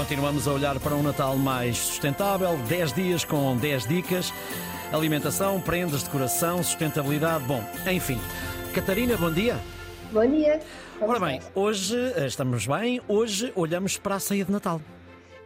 Continuamos a olhar para um Natal mais sustentável, 10 dias com 10 dicas, alimentação, prendas, decoração, sustentabilidade, bom, enfim. Catarina, bom dia. Bom dia. Como Ora bem, hoje eh, estamos bem, hoje olhamos para a ceia de Natal.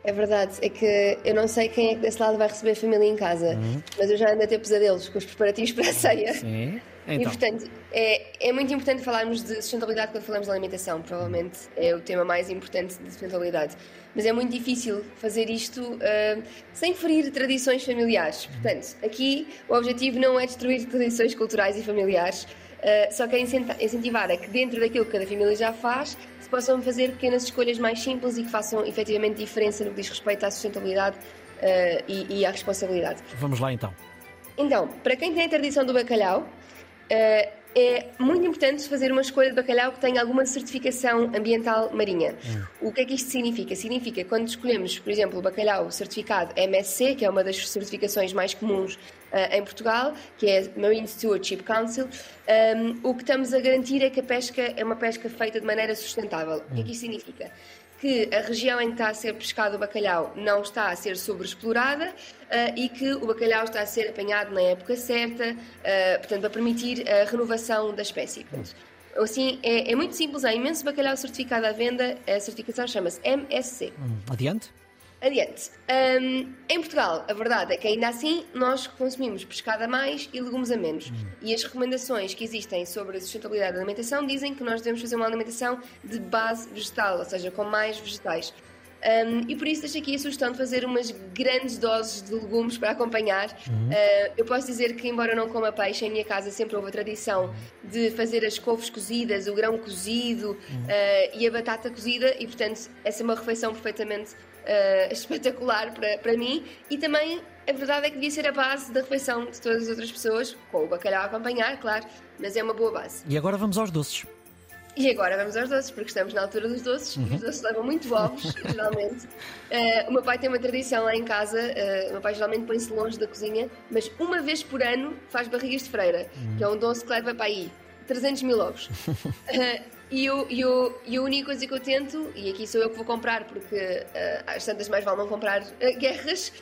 É verdade, é que eu não sei quem é que desse lado vai receber a família em casa, mas eu já ando a ter pesadelos com os preparativos para a ceia. Sim. E Então, portanto, é, é muito importante falarmos de sustentabilidade quando falamos de alimentação. Provavelmente é o tema mais importante de sustentabilidade. Mas é muito difícil fazer isto ah, sem ferir tradições familiares. Portanto, aqui o objetivo não é destruir tradições culturais e familiares, ah, só que é incentivar a que dentro daquilo que cada família já faz, se possam fazer pequenas escolhas mais simples e que façam efetivamente diferença no que diz respeito à sustentabilidade ah, e, e à responsabilidade. vamos lá então. Então, para quem tem a tradição do bacalhau, eh, é muito importante fazer uma escolha de bacalhau que tenha alguma certificação ambiental marinha. O que é que isto significa? Significa quando escolhemos, por exemplo, o bacalhau certificado MSC, que é uma das certificações mais comuns eh, em Portugal, que é Marine Stewardship Council, ehm, o que estamos a garantir é que a pesca é uma pesca feita de maneira sustentável. O que é que isto significa? Que a região em que está a ser pescado o bacalhau não está a ser sobreexplorada ah, e que o bacalhau está a ser apanhado na época certa, ah, portanto, para permitir a renovação da espécie. Portanto, assim, é, é muito simples, há imenso bacalhau certificado à venda, a certificação chama-se MSC. Hum, Adiante. Adiante. Hum, em Portugal, a verdade é que ainda assim nós consumimos pescado a mais e legumes a menos. E as recomendações que existem sobre a sustentabilidade da alimentação dizem que nós devemos fazer uma alimentação de base vegetal, ou seja, com mais vegetais. Hum, e por isso deixo aqui a sugestão de fazer umas grandes doses de legumes para acompanhar. Uh, eu posso dizer que, embora eu não coma peixe, em minha casa sempre houve a tradição de fazer as couves cozidas, o grão cozido uh, e a batata cozida, e portanto, essa é uma refeição perfeitamente uh, espetacular para, para mim. E também a verdade é que devia ser a base da refeição de todas as outras pessoas, com o bacalhau a acompanhar, claro, mas é uma boa base. E agora vamos aos doces. E agora vamos aos doces, porque estamos na altura dos doces e os doces levam muito ovos, geralmente. Eh, o meu pai tem uma tradição lá em casa, eh, o meu pai geralmente põe-se longe da cozinha, mas uma vez por ano faz barrigas de freira, que é um doce que leva para aí 300 mil ovos. Eh, e, eu, e, eu, e a única coisa que eu tento, e aqui sou eu que vou comprar, porque eh, às tantas mais vale não comprar eh, guerras,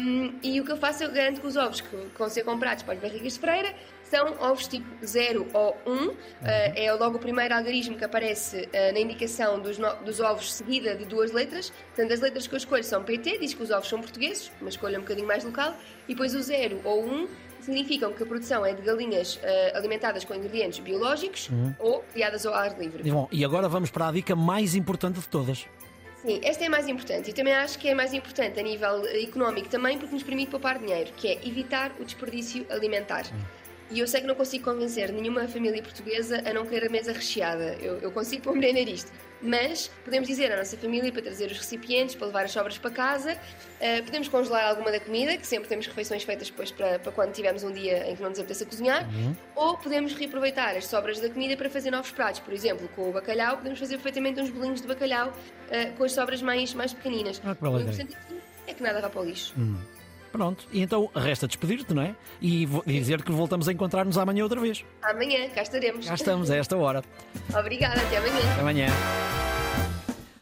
um, e o que eu faço, eu garanto que os ovos que vão ser comprados para as barrigas de freira são ovos tipo 0 ou 1, um, eh, é logo o primeiro algarismo que aparece eh, na indicação dos, no- dos ovos seguida de duas letras. Portanto, as letras que eu escolho são PT, diz que os ovos são portugueses, uma escolha um bocadinho mais local, e depois o 0 ou 1 um, significam que a produção é de galinhas alimentadas com ingredientes biológicos ou criadas ao ar livre. E, bom, e agora vamos para a dica mais importante de todas. Sim, esta é a mais importante e também acho que é a mais importante a nível eh, económico também porque nos permite poupar dinheiro, que é evitar o desperdício alimentar. E eu sei que não consigo convencer nenhuma família portuguesa a não querer a mesa recheada. Eu, eu consigo compreender isto. Mas podemos dizer à nossa família para trazer os recipientes, para levar as sobras para casa. eh, podemos congelar alguma da comida, que sempre temos refeições feitas depois para, para quando tivermos um dia em que não nos apeteça cozinhar. Ou podemos reaproveitar as sobras da comida para fazer novos pratos. Por exemplo, com o bacalhau, podemos fazer perfeitamente uns bolinhos de bacalhau eh, com as sobras mais, mais pequeninas. Ah, que bela o ideia. importante aqui é que nada vá para o lixo. Pronto, e então resta despedir-te, não é? E dizer que voltamos a encontrar-nos amanhã outra vez. Amanhã, cá estaremos. Já estamos a esta hora. Obrigada, até amanhã. Até amanhã.